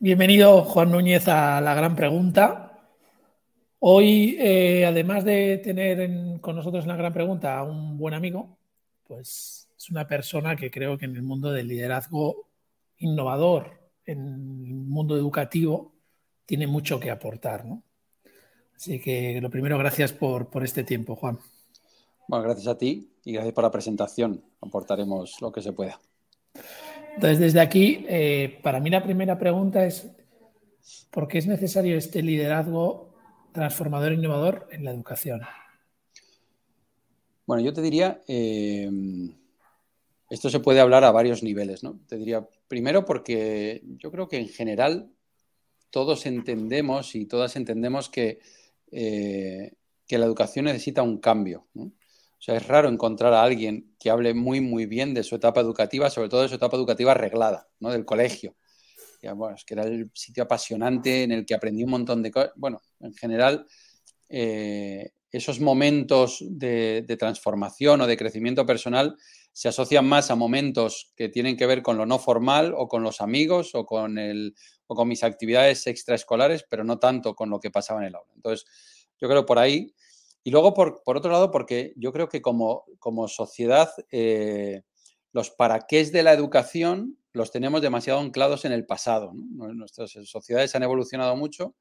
Bienvenido, Juan Núñez, a la gran pregunta. Hoy, eh, además de tener con nosotros en la gran pregunta a un buen amigo, pues es una persona que creo que en el mundo del liderazgo innovador, en el mundo educativo, tiene mucho que aportar. ¿no? Así que lo primero, gracias por, por este tiempo, Juan. Bueno, gracias a ti y gracias por la presentación. Aportaremos lo que se pueda. Entonces, desde aquí, eh, para mí la primera pregunta es, ¿por qué es necesario este liderazgo transformador e innovador en la educación? Bueno, yo te diría, eh, esto se puede hablar a varios niveles, ¿no? Te diría, primero porque yo creo que en general todos entendemos y todas entendemos que, eh, que la educación necesita un cambio. O sea, es raro encontrar a alguien que hable muy, muy bien de su etapa educativa, sobre todo de su etapa educativa arreglada, ¿no? Del colegio. bueno, es que era el sitio apasionante en el que aprendí un montón de cosas. Bueno, en general, eh, esos momentos de, transformación o de crecimiento personal se asocian más a momentos que tienen que ver con lo no formal o con los amigos o con, el, o con mis actividades extraescolares, pero no tanto con lo que pasaba en el aula. Entonces, yo creo por ahí y luego, por, otro lado, porque yo creo que como, como sociedad, eh, los para qué de la educación los tenemos demasiado anclados en el pasado. Nuestras sociedades han evolucionado mucho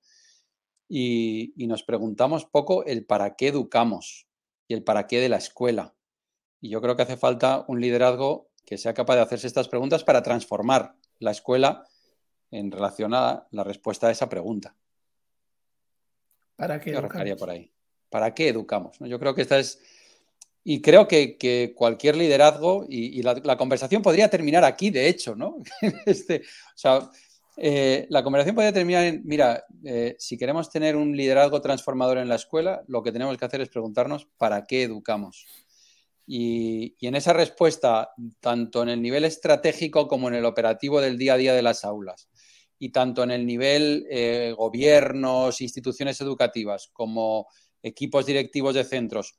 y, nos preguntamos poco el para qué educamos y el para qué de la escuela. Y yo creo que hace falta un liderazgo que sea capaz de hacerse estas preguntas para transformar la escuela en relación a la respuesta a esa pregunta. ¿Para qué? Yo por ahí. ¿Para qué educamos? Yo creo que esta es... Y creo que, cualquier liderazgo, y, la, conversación podría terminar aquí, de hecho, ¿no? este, o sea, eh, la conversación podría terminar en, mira, eh, si queremos tener un liderazgo transformador en la escuela, lo que tenemos que hacer es preguntarnos para qué educamos. Y, en esa respuesta, tanto en el nivel estratégico como en el operativo del día a día de las aulas, y tanto en el nivel eh, gobiernos, instituciones educativas, como equipos directivos de centros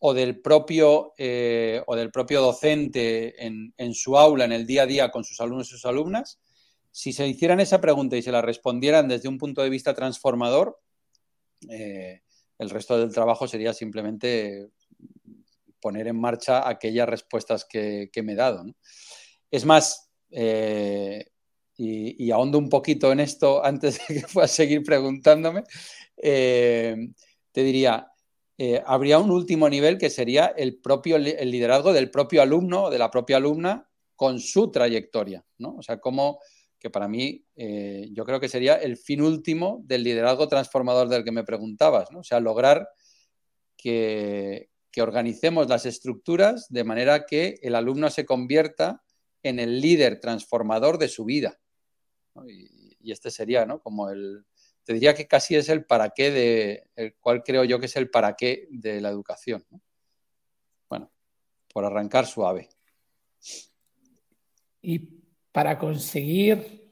o del propio, eh, o del propio docente en, su aula, en el día a día con sus alumnos y sus alumnas, si se hicieran esa pregunta y se la respondieran desde un punto de vista transformador, eh, el resto del trabajo sería simplemente poner en marcha aquellas respuestas que, me he dado. Es más, eh, y, y, ahondo un poquito en esto antes de que puedas seguir preguntándome, te diría, eh, habría un último nivel que sería el propio el liderazgo del propio alumno o de la propia alumna con su trayectoria, ¿no? O sea, como que para mí eh, yo creo que sería el fin último del liderazgo transformador del que me preguntabas, ¿no? O sea, lograr que, organicemos las estructuras de manera que el alumno se convierta en el líder transformador de su vida. Y, y, este sería, ¿no? Como el, te diría que casi es el para qué de, el cual creo yo que es el para qué de la educación. Bueno, por arrancar suave. Y para conseguir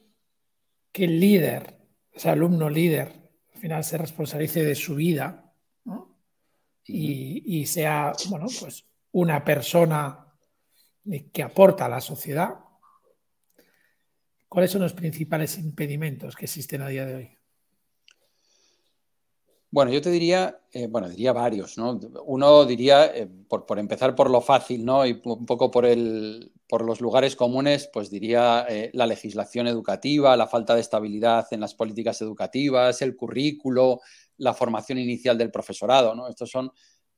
que el líder, ese alumno líder, al final se responsabilice de su vida y, y, sea, bueno, pues una persona que aporta a la sociedad, ¿cuáles son los principales impedimentos que existen a día de hoy? Bueno, yo te diría, eh, bueno, diría varios, ¿no? Uno diría, eh, por, empezar por lo fácil, ¿no? Y un poco por, el, por los lugares comunes, pues diría eh, la legislación educativa, la falta de estabilidad en las políticas educativas, el currículo, la formación inicial del profesorado, ¿no? Estos son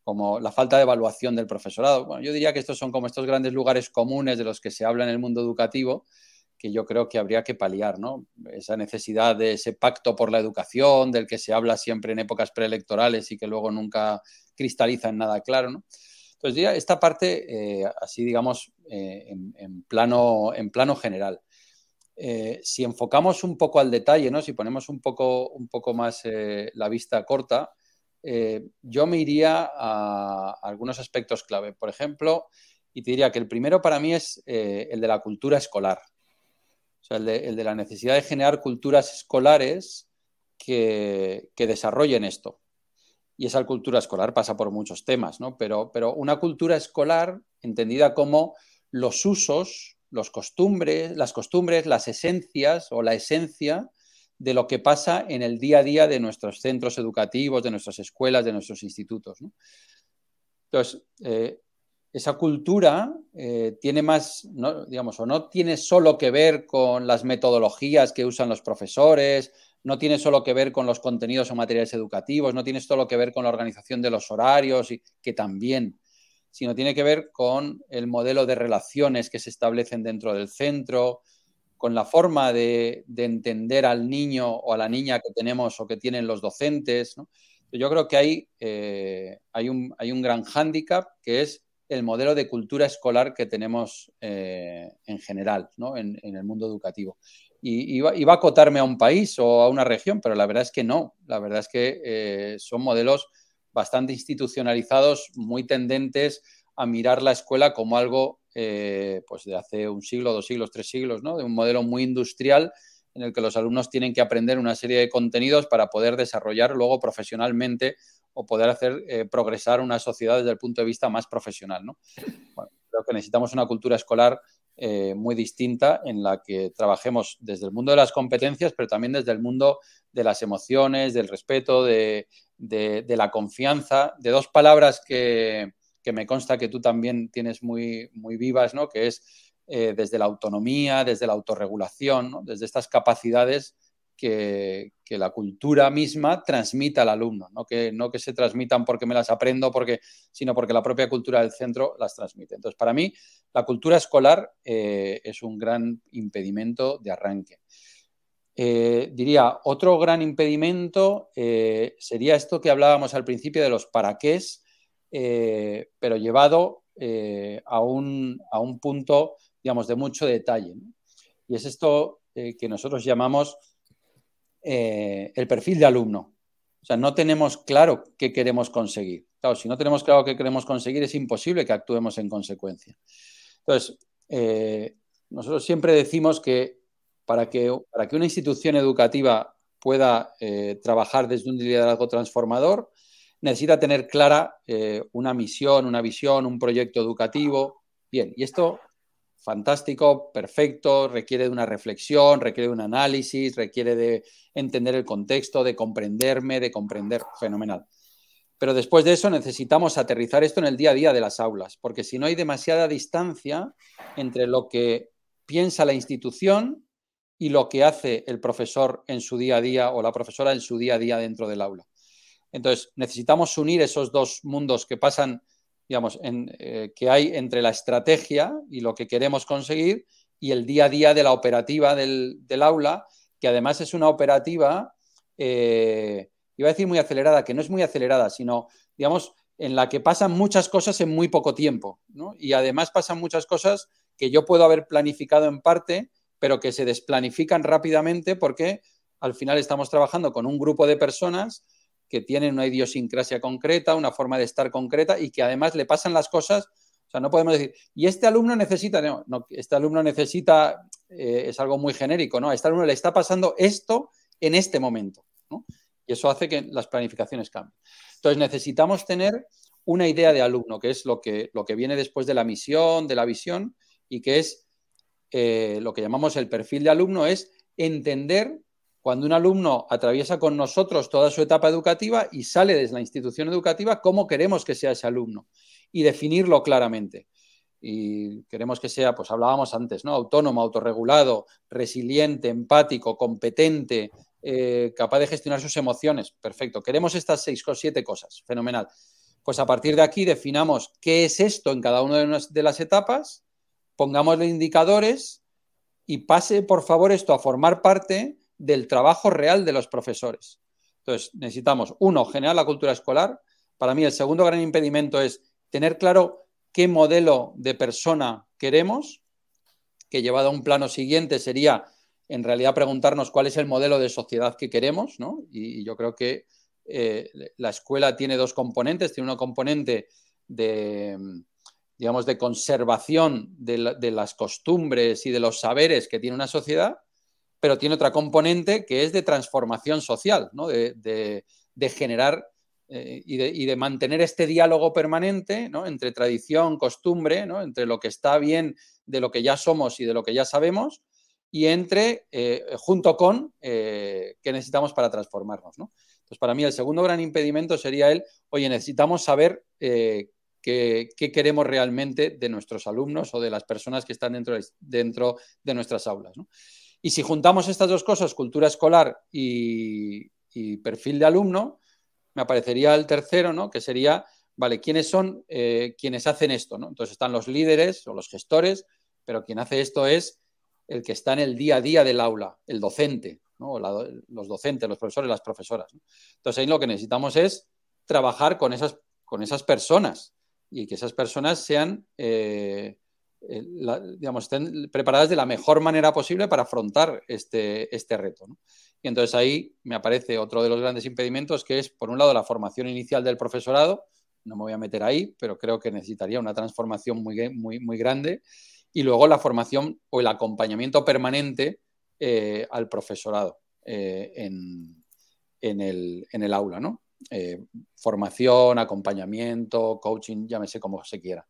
como la falta de evaluación del profesorado. Bueno, yo diría que estos son como estos grandes lugares comunes de los que se habla en el mundo educativo que yo creo que habría que paliar, ¿no? Esa necesidad de ese pacto por la educación, del que se habla siempre en épocas preelectorales y que luego nunca cristaliza en nada claro. Entonces, diría, esta parte, eh, así digamos, eh, en, plano, en plano general. Eh, si enfocamos un poco al detalle, ¿no? si ponemos un poco, un poco más la vista corta, yo me iría a algunos aspectos clave. Por ejemplo, y te diría que el primero para mí es el de la cultura escolar el de, la necesidad de generar culturas escolares que, desarrollen esto. Y esa cultura escolar pasa por muchos temas, ¿no? Pero, pero una cultura escolar entendida como los usos, los costumbres, las costumbres, las esencias o la esencia de lo que pasa en el día a día de nuestros centros educativos, de nuestras escuelas, de nuestros institutos. Entonces, eh, esa cultura eh, tiene más, digamos, o no tiene solo que ver con las metodologías que usan los profesores, no tiene solo que ver con los contenidos o materiales educativos, no tiene solo que ver con la organización de los horarios, y, que también, sino tiene que ver con el modelo de relaciones que se establecen dentro del centro, con la forma de, entender al niño o a la niña que tenemos o que tienen los docentes. Yo creo que hay, eh, hay, un, hay un gran hándicap que es el modelo de cultura escolar que tenemos eh, en general en, el mundo educativo. Y iba, a acotarme a un país o a una región, pero la verdad es que no. La verdad es que eh, son modelos bastante institucionalizados, muy tendentes a mirar la escuela como algo eh, pues de hace un siglo, dos siglos, tres siglos, ¿no? de un modelo muy industrial en el que los alumnos tienen que aprender una serie de contenidos para poder desarrollar luego profesionalmente o poder hacer eh, progresar una sociedad desde el punto de vista más profesional. ¿no? creo que necesitamos una cultura escolar eh, muy distinta en la que trabajemos desde el mundo de las competencias, pero también desde el mundo de las emociones, del respeto, de, la confianza, de dos palabras que, me consta que tú también tienes muy, vivas, ¿no? que es eh, desde la autonomía, desde la autorregulación, desde estas capacidades que, la cultura misma transmita al alumno, no que, no que se transmitan porque me las aprendo, porque, sino porque la propia cultura del centro las transmite. Entonces, para mí, la cultura escolar eh, es un gran impedimento de arranque. Eh, diría, otro gran impedimento eh, sería esto que hablábamos al principio de los para pero llevado a un, a, un, punto, digamos, de mucho detalle. Y es esto que nosotros llamamos eh, el perfil de alumno. O sea, no tenemos claro qué queremos conseguir. Claro, si no tenemos claro qué queremos conseguir, es imposible que actuemos en consecuencia. Entonces, eh, nosotros siempre decimos que para, que para que una institución educativa pueda eh, trabajar desde un liderazgo transformador, necesita tener clara una misión, una visión, un proyecto educativo. Bien, y esto fantástico, perfecto, requiere de una reflexión, requiere de un análisis, requiere de entender el contexto, de comprenderme, de comprender, fenomenal. Pero después de eso necesitamos aterrizar esto en el día a día de las aulas, porque si no hay demasiada distancia entre lo que piensa la institución y lo que hace el profesor en su día a día o la profesora en su día a día dentro del aula. Entonces, necesitamos unir esos dos mundos que pasan digamos, en, eh, que hay entre la estrategia y lo que queremos conseguir y el día a día de la operativa del, aula, que además es una operativa, eh, iba a decir muy acelerada, que no es muy acelerada, sino, digamos, en la que pasan muchas cosas en muy poco tiempo, Y además pasan muchas cosas que yo puedo haber planificado en parte, pero que se desplanifican rápidamente porque al final estamos trabajando con un grupo de personas que tienen una idiosincrasia concreta, una forma de estar concreta y que además le pasan las cosas. O sea, no podemos decir, y este alumno necesita, no, este alumno necesita, eh, es algo muy genérico, ¿no? A este alumno le está pasando esto en este momento, ¿no? Y eso hace que las planificaciones cambien. Entonces, necesitamos tener una idea de alumno, que es lo que, lo que viene después de la misión, de la visión, y que es eh, lo que llamamos el perfil de alumno, es entender cuando un alumno atraviesa con nosotros toda su etapa educativa y sale desde la institución educativa, cómo queremos que sea ese alumno y definirlo claramente. Y queremos que sea, pues hablábamos antes, ¿no? Autónomo, autorregulado, resiliente, empático, competente, eh, capaz de gestionar sus emociones. Perfecto. Queremos estas seis o siete cosas. Fenomenal. Pues a partir de aquí definamos qué es esto en cada una de las etapas, pongámosle indicadores y pase, por favor, esto a formar parte del trabajo real de los profesores. Entonces, necesitamos, uno, generar la cultura escolar. Para mí, el segundo gran impedimento es tener claro qué modelo de persona queremos, que llevado a un plano siguiente sería, en realidad, preguntarnos cuál es el modelo de sociedad que queremos, ¿no? Y, yo creo que eh, la escuela tiene dos componentes. Tiene una componente de, digamos, de conservación de las costumbres y de los saberes que tiene una sociedad pero tiene otra componente que es de transformación social, de, generar eh, y, de, mantener este diálogo permanente entre tradición, costumbre, entre lo que está bien de lo que ya somos y de lo que ya sabemos, y entre, eh, junto con, qué necesitamos para transformarnos. ¿no? Entonces, para mí el segundo gran impedimento sería el, oye, necesitamos saber qué, queremos realmente de nuestros alumnos o de las personas que están dentro de, dentro de nuestras aulas. Y si juntamos estas dos cosas, cultura escolar y, perfil de alumno, me aparecería el tercero, ¿no? Que sería, vale, ¿quiénes son eh, quienes hacen esto? ¿no? Entonces están los líderes o los gestores, pero quien hace esto es el que está en el día a día del aula, el docente, ¿no? los docentes, los profesores, las profesoras. Entonces ahí lo que necesitamos es trabajar con esas, con esas personas y que esas personas sean, eh, eh, digamos, estén preparadas de la mejor manera posible para afrontar este, este reto. ¿no? Y entonces ahí me aparece otro de los grandes impedimentos, que es, por un lado, la formación inicial del profesorado. No me voy a meter ahí, pero creo que necesitaría una transformación muy, muy, muy grande. Y luego la formación o el acompañamiento permanente eh, al profesorado eh, en, el, aula, ¿no? Formación, acompañamiento, coaching, llámese como se quiera.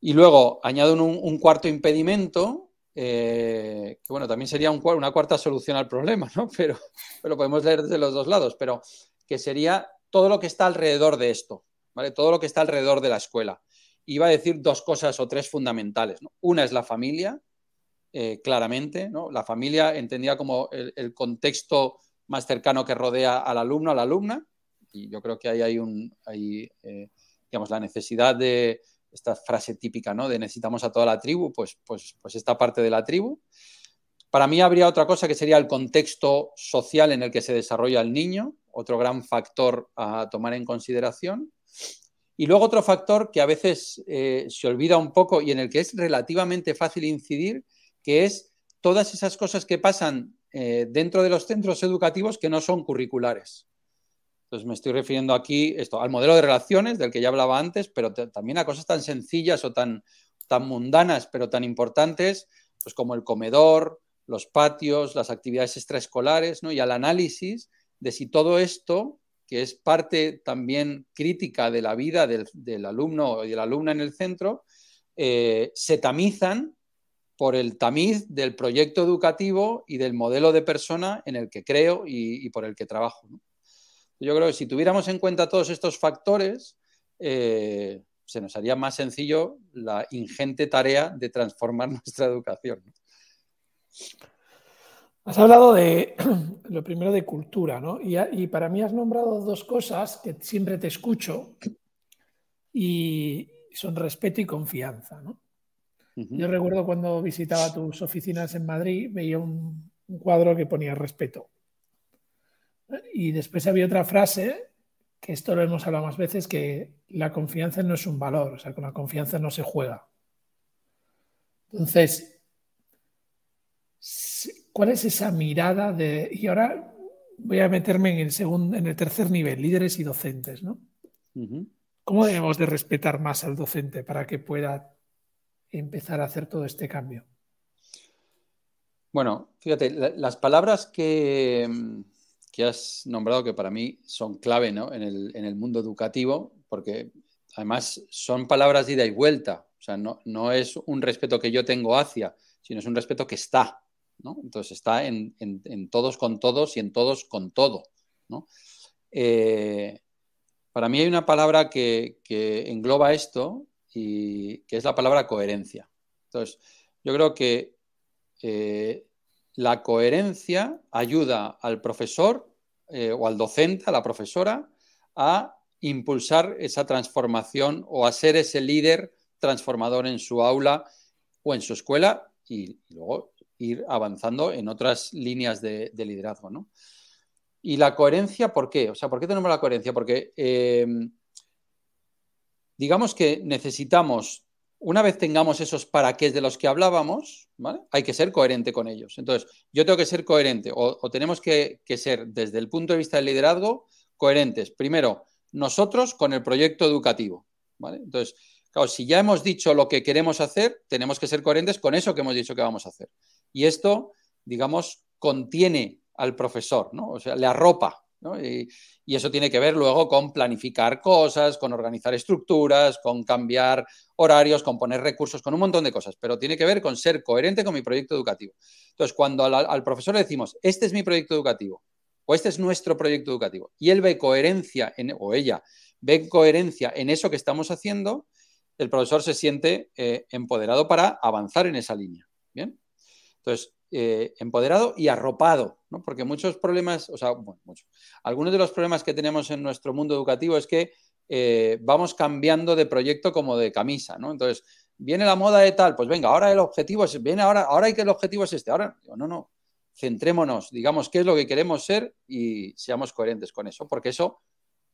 Y luego añado un cuarto impedimento, eh, que bueno, también sería una cuarta solución al problema, ¿no? Pero, lo podemos leer desde los dos lados, pero que sería todo lo que está alrededor de esto, ¿vale? Todo lo que está alrededor de la escuela. Iba a decir dos cosas o tres fundamentales. Una es la familia, eh, claramente, ¿no? La familia entendida como el, contexto más cercano que rodea al alumno, a la alumna, y yo creo que ahí hay un, hay, eh, digamos, la necesidad de, esta frase típica, ¿no? De necesitamos a toda la tribu, pues, pues, pues esta parte de la tribu. Para mí habría otra cosa que sería el contexto social en el que se desarrolla el niño, otro gran factor a tomar en consideración. Y luego otro factor que a veces eh, se olvida un poco y en el que es relativamente fácil incidir, que es todas esas cosas que pasan eh, dentro de los centros educativos que no son curriculares. Entonces me estoy refiriendo aquí esto, al modelo de relaciones del que ya hablaba antes, pero también a cosas tan sencillas o tan, tan mundanas, pero tan importantes, pues como el comedor, los patios, las actividades extraescolares, ¿no? y al análisis de si todo esto, que es parte también crítica de la vida del, alumno y de la alumna en el centro, eh, se tamizan por el tamiz del proyecto educativo y del modelo de persona en el que creo y, y por el que trabajo. ¿no? Yo creo que si tuviéramos en cuenta todos estos factores, eh, se nos haría más sencillo la ingente tarea de transformar nuestra educación. Has hablado de lo primero de cultura, ¿no? Y, para mí has nombrado dos cosas que siempre te escucho y son respeto y confianza, ¿no? Yo recuerdo cuando visitaba tus oficinas en Madrid, veía un cuadro que ponía respeto. Y después había otra frase, que esto lo hemos hablado más veces, que la confianza no es un valor, o sea, con la confianza no se juega. Entonces, ¿cuál es esa mirada de... Y ahora voy a meterme en el, segundo, en el tercer nivel, líderes y docentes, ¿no? ¿Cómo debemos de respetar más al docente para que pueda empezar a hacer todo este cambio? Bueno, fíjate, las palabras que, que has nombrado que para mí son clave en, el, mundo educativo, porque además son palabras de ida y vuelta. O sea, no, es un respeto que yo tengo hacia, sino es un respeto que está. Entonces está en, todos con todos y en todos con todo. Eh, para mí hay una palabra que, engloba esto y que es la palabra coherencia. Entonces, yo creo que eh, la coherencia ayuda al profesor eh, o al docente, a la profesora, a impulsar esa transformación o a ser ese líder transformador en su aula o en su escuela y, luego ir avanzando en otras líneas de, liderazgo. ¿no? Y la coherencia, ¿por qué? O sea, ¿por qué tenemos la coherencia? Porque eh, digamos que necesitamos una vez tengamos esos para qué de los que hablábamos, hay que ser coherente con ellos. Entonces, yo tengo que ser coherente o, tenemos que, ser, desde el punto de vista del liderazgo, coherentes. Primero, nosotros con el proyecto educativo. Entonces, claro, si ya hemos dicho lo que queremos hacer, tenemos que ser coherentes con eso que hemos dicho que vamos a hacer. Y esto, digamos, contiene al profesor, ¿no? O sea, le arropa, Y, eso tiene que ver luego con planificar cosas, con organizar estructuras, con cambiar horarios, con poner recursos, con un montón de cosas, pero tiene que ver con ser coherente con mi proyecto educativo. Entonces, cuando al, profesor le decimos, este es mi proyecto educativo, o este es nuestro proyecto educativo, y él ve coherencia, o ella ve coherencia en eso que estamos haciendo, el profesor se siente eh, empoderado para avanzar en esa línea. Bien. Entonces, eh, empoderado y arropado, ¿no? porque muchos problemas, o sea, bueno, muchos, algunos de los problemas que tenemos en nuestro mundo educativo es que eh, vamos cambiando de proyecto como de camisa, ¿no? Entonces, viene la moda de tal, pues venga, ahora el objetivo es, viene ahora, ahora hay que el objetivo es este, ahora, no, no, centrémonos, digamos qué es lo que queremos ser y seamos coherentes con eso, porque eso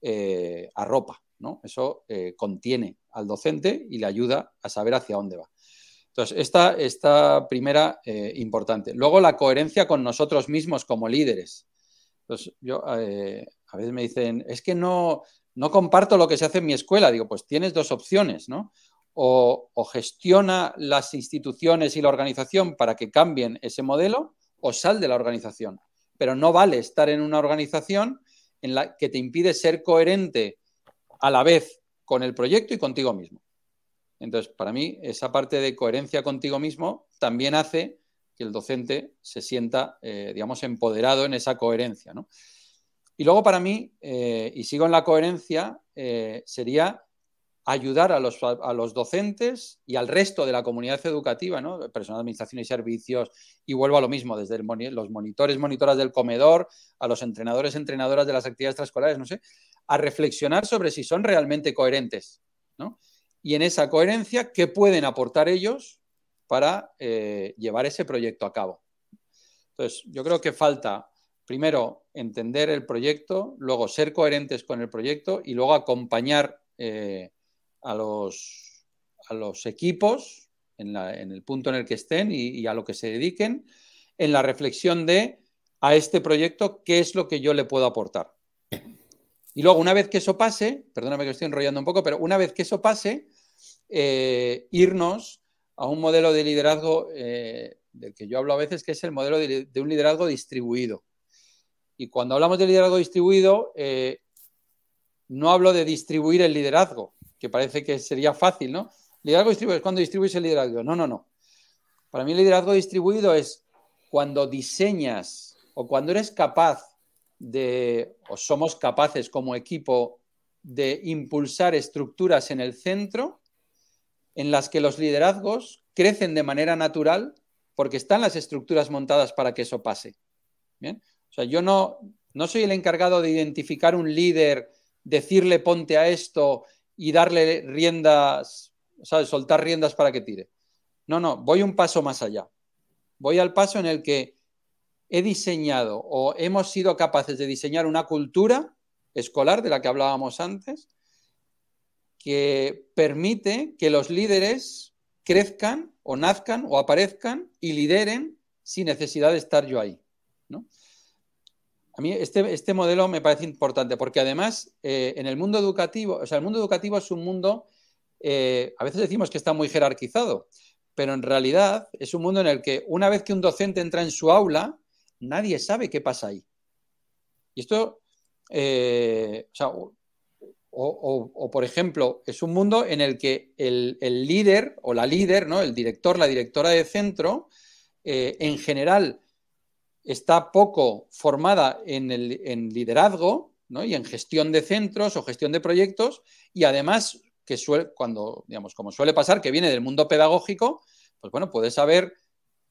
eh, arropa, ¿no? Eso contiene al docente y le ayuda a saber hacia dónde va. Entonces, esta, esta primera eh, importante. Luego, la coherencia con nosotros mismos como líderes. Entonces, yo eh, a veces me dicen, es que no, no comparto lo que se hace en mi escuela. Digo, pues tienes dos opciones, ¿no? O, o, gestiona las instituciones y la organización para que cambien ese modelo, o sal de la organización. Pero no vale estar en una organización en la que te impide ser coherente a la vez con el proyecto y contigo mismo. Entonces, para mí, esa parte de coherencia contigo mismo también hace que el docente se sienta, eh, digamos, empoderado en esa coherencia. Y luego, para mí, eh, y sigo en la coherencia, eh, sería ayudar a los, docentes y al resto de la comunidad educativa, ¿no? personal de administración y servicios, y vuelvo a lo mismo, desde los monitores, monitoras del comedor, a los entrenadores, entrenadoras de las actividades extraescolares, no sé, a reflexionar sobre si son realmente coherentes. ¿no? Y en esa coherencia, ¿qué pueden aportar ellos para eh, llevar ese proyecto a cabo? Entonces, yo creo que falta, primero, entender el proyecto, luego ser coherentes con el proyecto y luego acompañar eh, a, los, a, los, equipos en, el punto en el que estén y, a lo que se dediquen en la reflexión de a este proyecto qué es lo que yo le puedo aportar. Y luego, una vez que eso pase, perdóname que estoy enrollando un poco, pero una vez que eso pase, eh, irnos a un modelo de liderazgo eh, del que yo hablo a veces, que es el modelo de, un liderazgo distribuido. Y cuando hablamos de liderazgo distribuido, eh, no hablo de distribuir el liderazgo, que parece que sería fácil, ¿no? Liderazgo distribuido es cuando distribuyes el liderazgo. No, no, no. Para mí el liderazgo distribuido es cuando diseñas o cuando eres capaz de, o somos capaces como equipo de impulsar estructuras en el centro en las que los liderazgos crecen de manera natural porque están las estructuras montadas para que eso pase. ¿Bien? O sea, yo no, no soy el encargado de identificar un líder, decirle ponte a esto y darle riendas, ¿sabes? soltar riendas para que tire. No, no, voy un paso más allá. Voy al paso en el que he diseñado o hemos sido capaces de diseñar una cultura escolar de la que hablábamos antes, que permite que los líderes crezcan o nazcan o aparezcan y lideren sin necesidad de estar yo ahí. A mí este, este, modelo me parece importante porque además eh, en el mundo educativo, o sea, el mundo educativo es un mundo, eh, a veces decimos que está muy jerarquizado, pero en realidad es un mundo en el que una vez que un docente entra en su aula, nadie sabe qué pasa ahí. Y esto, eh, o sea, o, por ejemplo, es un mundo en el que el, líder o la líder, ¿no? el director, la directora de centro, eh, en general está poco formada en, el, en liderazgo y en gestión de centros o gestión de proyectos y además que suele, cuando, digamos, como suele pasar, que viene del mundo pedagógico, pues bueno, puede saber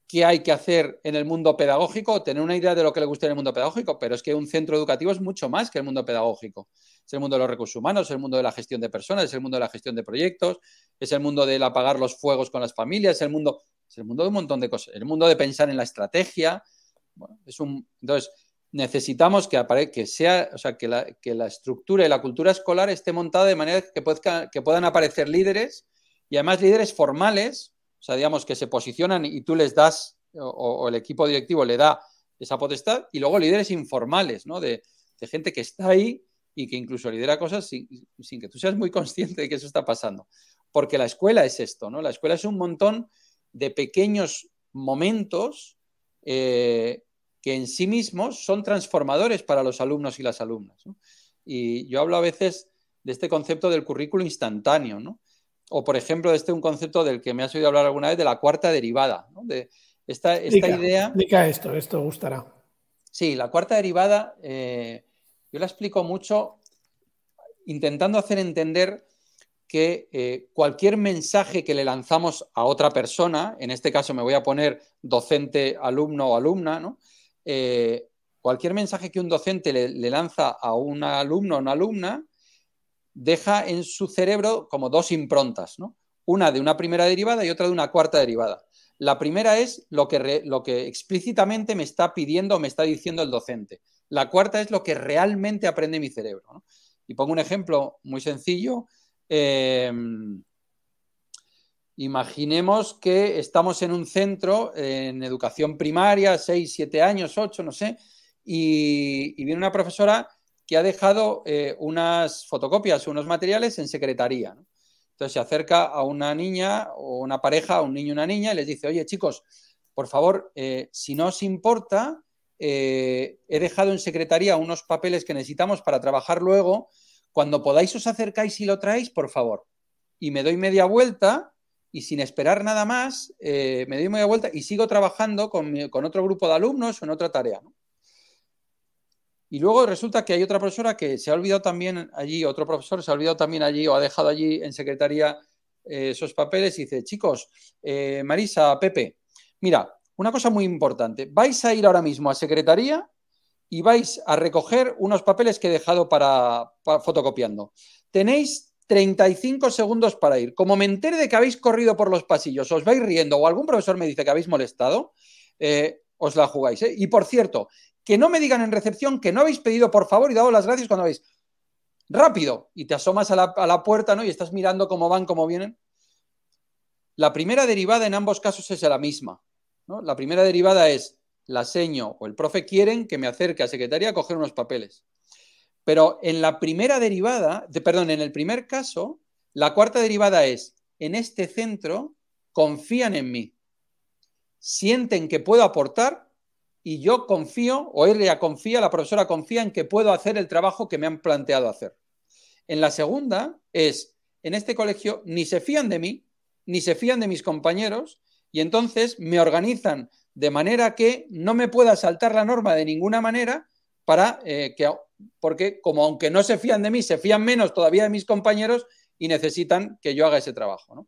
qué hay que hacer en el mundo pedagógico, tener una idea de lo que le gusta en el mundo pedagógico, pero es que un centro educativo es mucho más que el mundo pedagógico. Es el mundo de los recursos humanos, es el mundo de la gestión de personas, es el mundo de la gestión de proyectos, es el mundo del apagar los fuegos con las familias, es el mundo, es el mundo de un montón de cosas, el mundo de pensar en la estrategia. entonces, necesitamos que, que sea, o sea, que la, que la, estructura y la cultura escolar esté montada de manera que, que puedan aparecer líderes y además líderes formales o sea, digamos que se posicionan y tú les das, o, el equipo directivo le da esa potestad, y luego líderes informales, ¿no? De, gente que está ahí y que incluso lidera cosas sin, que tú seas muy consciente de que eso está pasando. Porque la escuela es esto, ¿no? La escuela es un montón de pequeños momentos eh, que en sí mismos son transformadores para los alumnos y las alumnas. Y yo hablo a veces de este concepto del currículo instantáneo, ¿no? O, por ejemplo, de este un concepto del que me has oído hablar alguna vez, de la cuarta derivada, De esta, esta idea... Explica esto, esto gustará. Sí, la cuarta derivada, eh, yo la explico mucho intentando hacer entender que eh, cualquier mensaje que le lanzamos a otra persona, en este caso me voy a poner docente, alumno o alumna, ¿no? Eh, cualquier mensaje que un docente le, lanza a un alumno o una alumna, deja en su cerebro como dos improntas, ¿no? Una de una primera derivada y otra de una cuarta derivada. La primera es lo que, lo que explícitamente me está pidiendo o me está diciendo el docente. La cuarta es lo que realmente aprende mi cerebro. Y pongo un ejemplo muy sencillo. Em, imaginemos que estamos en un centro en educación primaria, 6, 7 años, 8, no sé, y, viene una profesora que ha dejado eh, unas fotocopias unos materiales en secretaría. Entonces se acerca a una niña o una pareja, un niño y una niña, y les dice, oye chicos, por favor, eh, si no os importa, eh, he dejado en secretaría unos papeles que necesitamos para trabajar luego. Cuando podáis os acercáis y lo traéis, por favor. Y me doy media vuelta y sin esperar nada más, me doy media vuelta y sigo trabajando con, otro grupo de alumnos o en otra tarea. Y luego resulta que hay otra profesora que se ha olvidado también allí, otro profesor se ha olvidado también allí o ha dejado allí en secretaría eh, esos papeles y dice, chicos, eh, Marisa, Pepe, mira, una cosa muy importante, vais a ir ahora mismo a secretaría y vais a recoger unos papeles que he dejado para, fotocopiando. Tenéis 35 segundos para ir. Como me entere de que habéis corrido por los pasillos, os vais riendo o algún profesor me dice que habéis molestado, eh, os la jugáis. Y por cierto, que no me digan en recepción que no habéis pedido por favor y dado las gracias cuando habéis. Rápido. Y te asomas a la, puerta, ¿no? Y estás mirando cómo van, cómo vienen. La primera derivada en ambos casos es la misma. La primera derivada es la seño o el profe quieren que me acerque a secretaría a coger unos papeles. Pero en la primera derivada, de, perdón, en el primer caso, la cuarta derivada es, en este centro confían en mí, sienten que puedo aportar y yo confío, o ella confía, la profesora confía en que puedo hacer el trabajo que me han planteado hacer. En la segunda es, en este colegio ni se fían de mí, ni se fían de mis compañeros, y entonces me organizan de manera que no me pueda saltar la norma de ninguna manera para eh, que, porque como aunque no se fían de mí, se fían menos todavía de mis compañeros y necesitan que yo haga ese trabajo.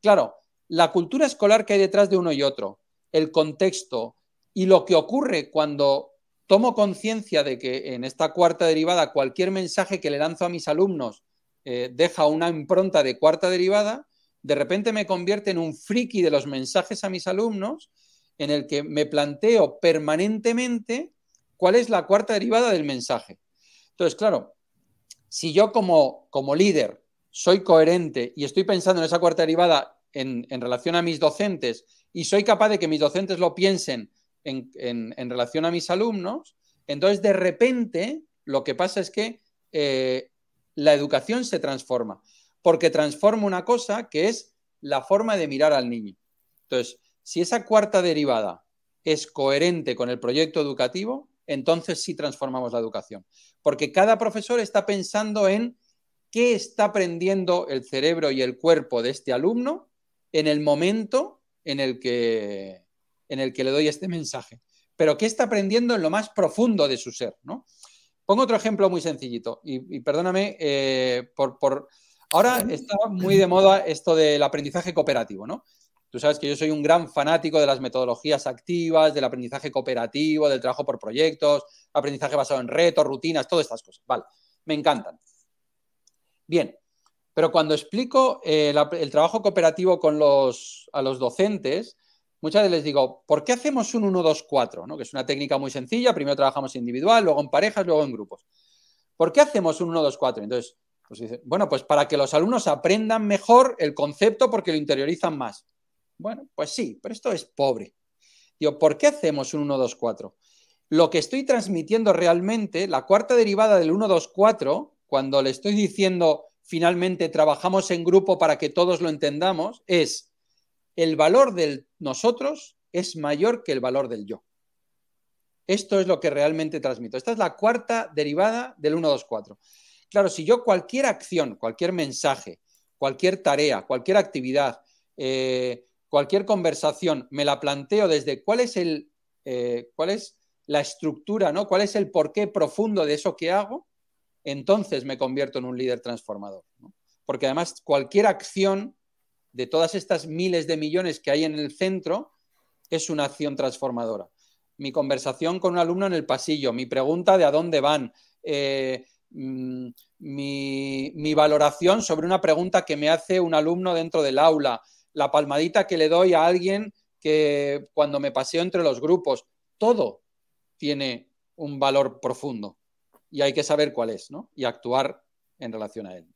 Claro, la cultura escolar que hay detrás de uno y otro, el contexto, y lo que ocurre cuando tomo conciencia de que en esta cuarta derivada cualquier mensaje que le lanzo a mis alumnos eh, deja una impronta de cuarta derivada, de repente me convierte en un friki de los mensajes a mis alumnos, en el que me planteo permanentemente cuál es la cuarta derivada del mensaje. Entonces, claro, si yo como, como líder soy coherente y estoy pensando en esa cuarta derivada en, relación a mis docentes y soy capaz de que mis docentes lo piensen en, relación a mis alumnos, entonces de repente lo que pasa es que eh, la educación se transforma, porque transforma una cosa que es la forma de mirar al niño. Entonces, si esa cuarta derivada es coherente con el proyecto educativo, entonces sí transformamos la educación. Porque cada profesor está pensando en qué está aprendiendo el cerebro y el cuerpo de este alumno en el momento en el que, en el que le doy este mensaje, pero que está aprendiendo en lo más profundo de su ser, ¿no? Pongo otro ejemplo muy sencillito y, perdóname eh, por, Ahora está muy de moda esto del aprendizaje cooperativo, ¿no? Tú sabes que yo soy un gran fanático de las metodologías activas, del aprendizaje cooperativo, del trabajo por proyectos, aprendizaje basado en retos, rutinas, todas estas cosas. Vale, me encantan. Bien, pero cuando explico eh, el, trabajo cooperativo con los, a los docentes, muchas veces les digo, ¿por qué hacemos un 1, 2, 4? ¿no? Que es una técnica muy sencilla, primero trabajamos individual, luego en parejas, luego en grupos. ¿Por qué hacemos un 1, 2, 4? Entonces, pues bueno, pues para que los alumnos aprendan mejor el concepto porque lo interiorizan más. Bueno, pues sí, pero esto es pobre. Digo, ¿por qué hacemos un 1, 2, 4? Lo que estoy transmitiendo realmente, la cuarta derivada del 1, 2, 4, cuando le estoy diciendo finalmente trabajamos en grupo para que todos lo entendamos, es el valor del nosotros es mayor que el valor del yo. Esto es lo que realmente transmito. Esta es la cuarta derivada del 1, 2, 4. Claro, si yo cualquier acción, cualquier mensaje, cualquier tarea, cualquier actividad, eh, cualquier conversación, me la planteo desde cuál es el, eh, cuál es la estructura, ¿no? ¿Cuál es el porqué profundo de eso que hago? Entonces me convierto en un líder transformador. Porque además cualquier acción de todas estas miles de millones que hay en el centro es una acción transformadora. Mi conversación con un alumno en el pasillo, mi pregunta de a dónde van, eh, mm, mi, valoración sobre una pregunta que me hace un alumno dentro del aula, la palmadita que le doy a alguien que cuando me paseo entre los grupos, todo tiene un valor profundo y hay que saber cuál es, ¿no? Y actuar en relación a él.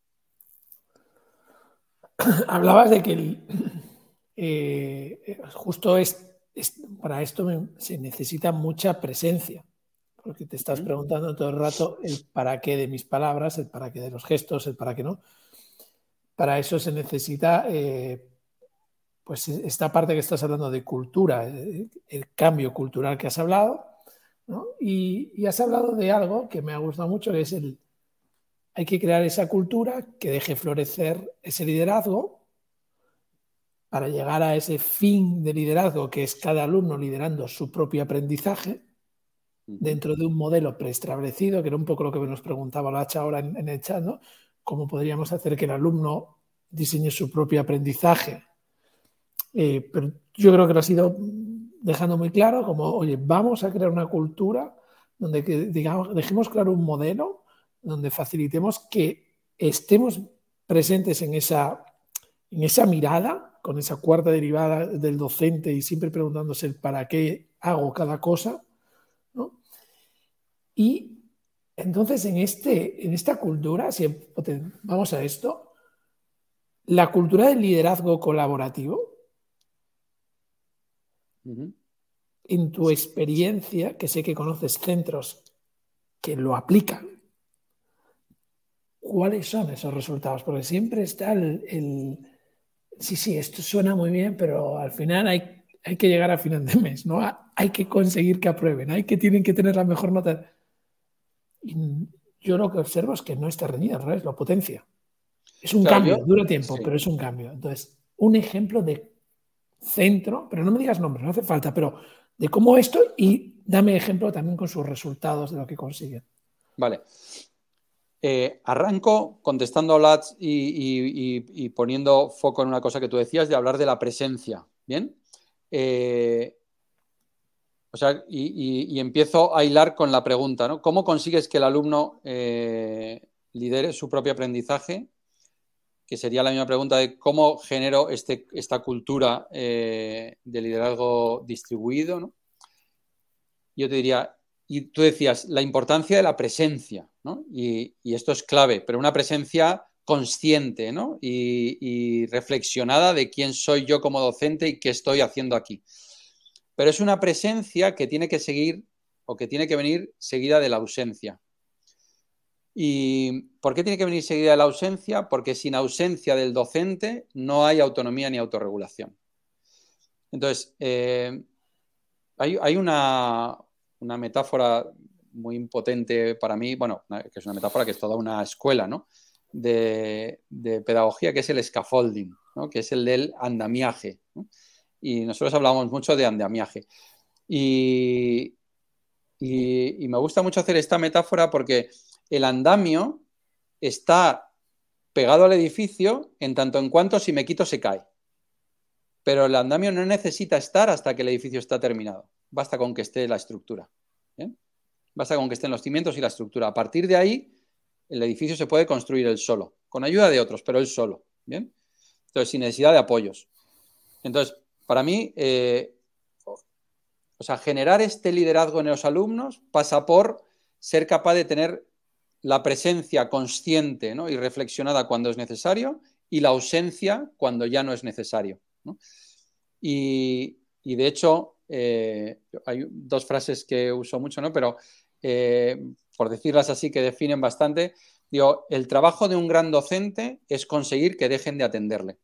Hablabas de que eh, justo es, para esto se necesita mucha presencia, porque te estás preguntando todo el rato el para qué de mis palabras, el para qué de los gestos, el para qué no. Para eso se necesita eh, pues esta parte que estás hablando de cultura, eh, el cambio cultural que has hablado, y, has hablado de algo que me ha gustado mucho, que es el, hay que crear esa cultura que deje florecer ese liderazgo para llegar a ese fin de liderazgo que es cada alumno liderando su propio aprendizaje dentro de un modelo preestablecido, que era un poco lo que nos preguntaba Lacha ahora en, el chat, ¿no? ¿Cómo podríamos hacer que el alumno diseñe su propio aprendizaje eh, pero yo creo que lo ha sido dejando muy claro, como, oye, vamos a crear una cultura donde digamos, dejemos claro un modelo donde facilitemos que estemos presentes en esa, en esa mirada, con esa cuarta derivada del docente y siempre preguntándose para qué hago cada cosa. Y entonces en, este, en esta cultura, si vamos a esto, la cultura del liderazgo colaborativo en tu experiencia, que sé que conoces centros que lo aplican, ¿cuáles son esos resultados? Porque siempre está el, sí, sí, esto suena muy bien, pero al final hay, hay que llegar a final de mes, ¿no? Hay que conseguir que aprueben, hay que tienen que tener la mejor nota. Y yo lo que observo es que no está reñida, al lo potencia. Es un cambio, dura tiempo, pero es un cambio. Entonces, un ejemplo de centro, pero no me digas nombres, no hace falta, pero de cómo esto y dame ejemplo también con sus resultados de lo que consiguen. Vale. Eh, arranco contestando a Lats y, poniendo foco en una cosa que tú decías de hablar de la presencia. ¿Bien? Eh, o sea, y, empiezo a hilar con la pregunta, ¿no? ¿Cómo consigues que el alumno eh, lidere su propio aprendizaje que sería la misma pregunta de cómo genero este, esta cultura eh, de liderazgo distribuido. Yo te diría, y tú decías, la importancia de la presencia, ¿no? y, esto es clave, pero una presencia consciente ¿no? y, y, reflexionada de quién soy yo como docente y qué estoy haciendo aquí. Pero es una presencia que tiene que seguir o que tiene que venir seguida de la ausencia. ¿Y por qué tiene que venir seguida la ausencia? Porque sin ausencia del docente no hay autonomía ni autorregulación. Entonces, eh, hay, una, metáfora muy impotente para mí, bueno, que es una metáfora que es toda una escuela ¿no? de, pedagogía, que es el scaffolding, ¿no? que es el del andamiaje. Y nosotros hablamos mucho de andamiaje. y, me gusta mucho hacer esta metáfora porque el andamio está pegado al edificio en tanto en cuanto si me quito se cae. Pero el andamio no necesita estar hasta que el edificio está terminado. Basta con que esté la estructura. Basta con que estén los cimientos y la estructura. A partir de ahí, el edificio se puede construir él solo, con ayuda de otros, pero él solo. ¿bien? Entonces, sin necesidad de apoyos. Entonces, para mí, eh, o sea, generar este liderazgo en los alumnos pasa por ser capaz de tener la presencia consciente y reflexionada cuando es necesario y la ausencia cuando ya no es necesario. Y, de hecho, eh, hay dos frases que uso mucho, ¿no? pero eh, por decirlas así que definen bastante, digo, el trabajo de un gran docente es conseguir que dejen de atenderle.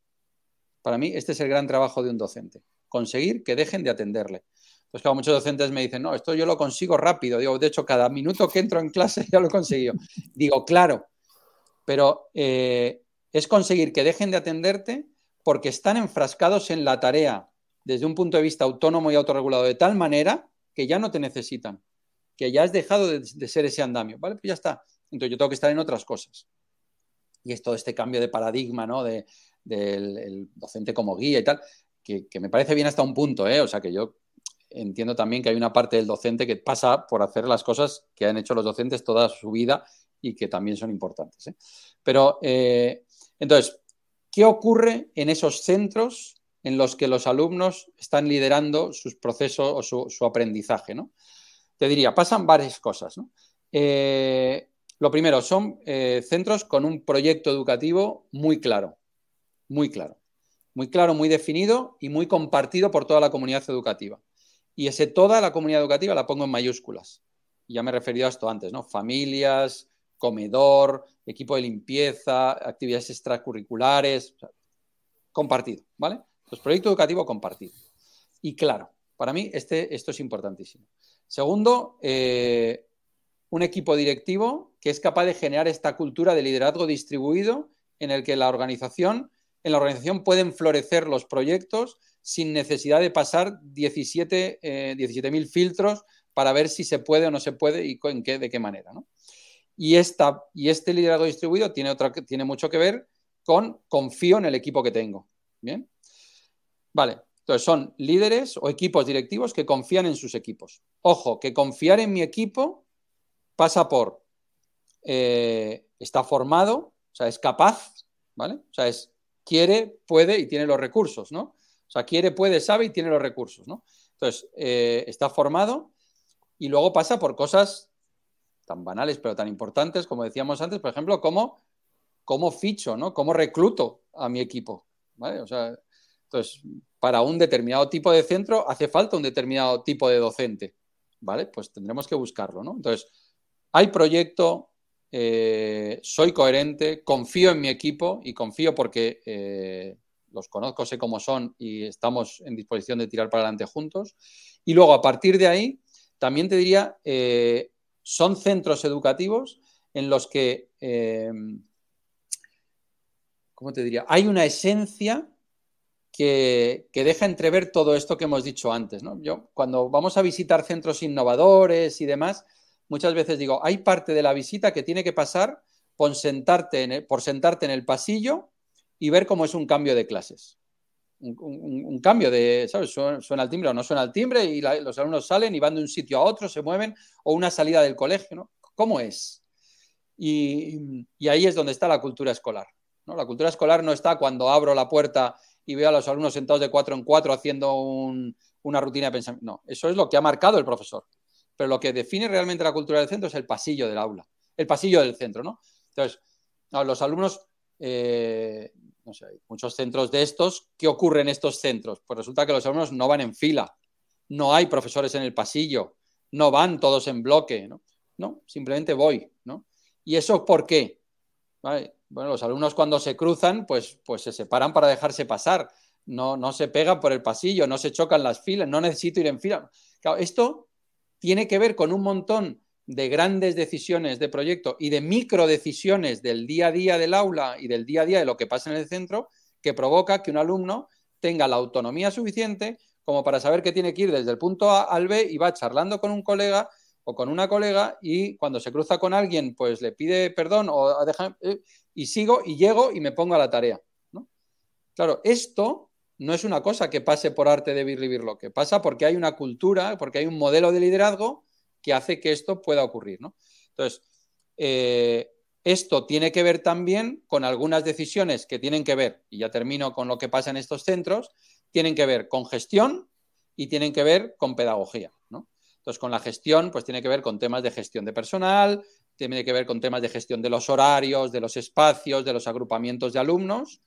Para mí, este es el gran trabajo de un docente, conseguir que dejen de atenderle. Entonces, claro, muchos docentes me dicen, no, esto yo lo consigo rápido. Digo, de hecho, cada minuto que entro en clase ya lo he. Digo, claro, pero eh, es conseguir que dejen de atenderte porque están enfrascados en la tarea desde un punto de vista autónomo y autorregulado de tal manera que ya no te necesitan, que ya has dejado de, ser ese andamio, ¿vale? Pues ya está. Entonces yo tengo que estar en otras cosas. Y es todo este cambio de paradigma, ¿no? De, del docente como guía y tal, que, me parece bien hasta un punto, ¿eh? O sea, que yo entiendo también que hay una parte del docente que pasa por hacer las cosas que han hecho los docentes toda su vida y que también son importantes. ¿eh? Pero, eh, entonces, ¿qué ocurre en esos centros en los que los alumnos están liderando sus procesos o su, aprendizaje? ¿no? Te diría, pasan varias cosas. Eh, lo primero, son centros con un proyecto educativo muy claro, muy claro, muy claro, muy definido y muy compartido por toda la comunidad educativa. Y ese toda la comunidad educativa la pongo en mayúsculas. Ya me he referido a esto antes, ¿no? Familias, comedor, equipo de limpieza, actividades extracurriculares, compartido, ¿vale? Pues proyecto educativo compartido. Y claro, para mí este, esto es importantísimo. Segundo, eh, un equipo directivo que es capaz de generar esta cultura de liderazgo distribuido en el que la organización, en la organización pueden florecer los proyectos sin necesidad de pasar 17.000 eh, filtros para ver si se puede o no se puede y en qué, de qué manera. ¿no? Y, esta, y este liderazgo distribuido tiene, otra, tiene mucho que ver con confío en el equipo que tengo. Bien. Vale, entonces son líderes o equipos directivos que confían en sus equipos. Ojo, que confiar en mi equipo pasa por eh, está formado, o sea, es capaz, ¿vale? O sea, es quiere, puede y tiene los recursos, ¿no? O sea, quiere, puede, sabe y tiene los recursos, ¿no? Entonces, eh, está formado y luego pasa por cosas tan banales pero tan importantes, como decíamos antes, por ejemplo, cómo, cómo ficho, ¿no? Cómo recluto a mi equipo, ¿vale? O sea, entonces, para un determinado tipo de centro hace falta un determinado tipo de docente, ¿vale? Pues tendremos que buscarlo, ¿no? Entonces, hay proyecto, eh, soy coherente, confío en mi equipo y confío porque eh, los conozco, sé cómo son y estamos en disposición de tirar para adelante juntos. Y luego, a partir de ahí, también te diría, eh, son centros educativos en los que, ¿cómo te diría? Hay una esencia que, deja entrever todo esto que hemos dicho antes. Yo, cuando vamos a visitar centros innovadores y demás, muchas veces digo, hay parte de la visita que tiene que pasar por sentarte en el, por sentarte en el pasillo y ver cómo es un cambio de clases. Un, cambio de, ¿sabes? Suena, el timbre o no suena el timbre y los alumnos salen y van de un sitio a otro, se mueven, o una salida del colegio, ¿no? ¿Cómo es? Y, ahí es donde está la cultura escolar. ¿no? La cultura escolar no está cuando abro la puerta y veo a los alumnos sentados de cuatro en cuatro haciendo una rutina de pensamiento. No, eso es lo que ha marcado el profesor. Pero lo que define realmente la cultura del centro es el pasillo del aula, el pasillo del centro, ¿no? Entonces, los alumnos eh, no sé, hay muchos centros de estos. ¿Qué ocurre en estos centros? Pues resulta que los alumnos no van en fila, no hay profesores en el pasillo, no van todos en bloque, ¿no? No, simplemente voy, ¿no? ¿Y eso por qué? Bueno, los alumnos cuando se cruzan, pues, pues se separan para dejarse pasar, no, no se pegan por el pasillo, no se chocan las filas, no necesito ir en fila. Claro, esto tiene que ver con un montón de grandes decisiones de proyecto y de micro decisiones del día a día del aula y del día a día de lo que pasa en el centro, que provoca que un alumno tenga la autonomía suficiente como para saber que tiene que ir desde el punto A al B y va charlando con un colega o con una colega y cuando se cruza con alguien, pues le pide perdón o deja, eh, y sigo y llego y me pongo a la tarea. Claro, esto no es una cosa que pase por arte de vivirlo, que pasa porque hay una cultura, porque hay un modelo de liderazgo que hace que esto pueda ocurrir. ¿no? Entonces, eh, esto tiene que ver también con algunas decisiones que tienen que ver, y ya termino con lo que pasa en estos centros, tienen que ver con gestión y tienen que ver con pedagogía. ¿no? Entonces, con la gestión, pues tiene que ver con temas de gestión de personal, tiene que ver con temas de gestión de los horarios, de los espacios, de los agrupamientos de alumnos,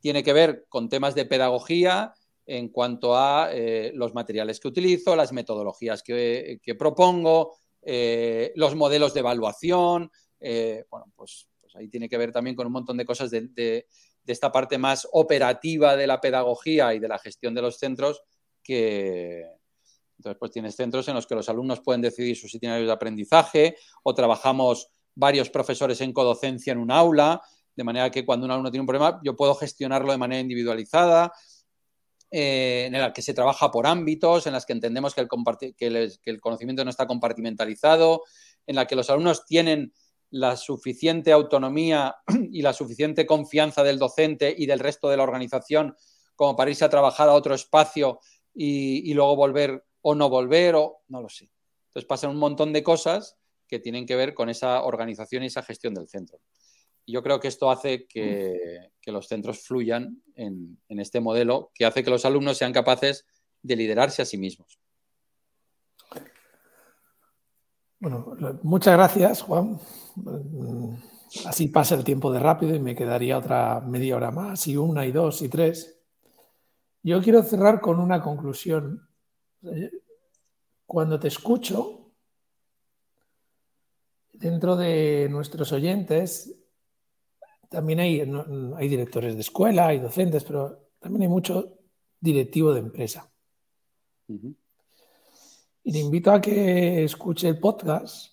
tiene que ver con temas de pedagogía en cuanto a eh, los materiales que utilizo, las metodologías que, propongo, eh, los modelos de evaluación. Eh, bueno, pues, pues, ahí tiene que ver también con un montón de cosas de, esta parte más operativa de la pedagogía y de la gestión de los centros que, Entonces, pues tienes centros en los que los alumnos pueden decidir sus itinerarios de aprendizaje o trabajamos varios profesores en codocencia en un aula, de manera que cuando un alumno tiene un problema yo puedo gestionarlo de manera individualizada, eh, en la que se trabaja por ámbitos, en las que entendemos que el, conocimiento no está compartimentalizado, en la que los alumnos tienen la suficiente autonomía y la suficiente confianza del docente y del resto de la organización como para irse a trabajar a otro espacio y, luego volver o no volver o no lo sé. Entonces pasan un montón de cosas que tienen que ver con esa organización y esa gestión del centro. Yo creo que esto hace que, los centros fluyan en, en este modelo que hace que los alumnos sean capaces de liderarse a sí mismos. Bueno, muchas gracias, Juan. Así pasa el tiempo de rápido y me quedaría otra media hora más, y una, y dos, y tres. Yo quiero cerrar con una conclusión. Cuando te escucho, dentro de nuestros oyentes, también hay, hay directores de escuela, hay docentes, pero también hay mucho directivo de empresa. Y te invito a que escuche el podcast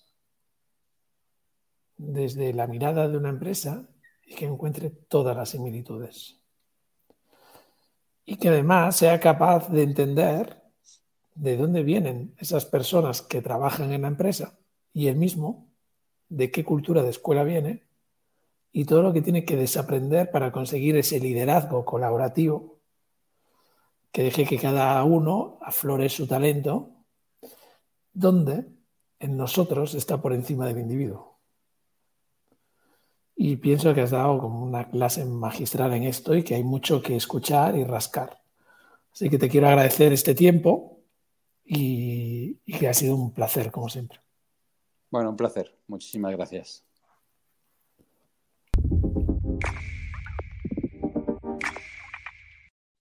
desde la mirada de una empresa y que encuentre todas las similitudes. Y que además sea capaz de entender de dónde vienen esas personas que trabajan en la empresa y él mismo, de qué cultura de escuela viene y todo lo que tiene que desaprender para conseguir ese liderazgo colaborativo que deje que cada uno aflore su talento, donde en nosotros está por encima del individuo. Y pienso que has dado como una clase magistral en esto y que hay mucho que escuchar y rascar. Así que te quiero agradecer este tiempo y, y que ha sido un placer, como siempre. Bueno, un placer. Muchísimas gracias.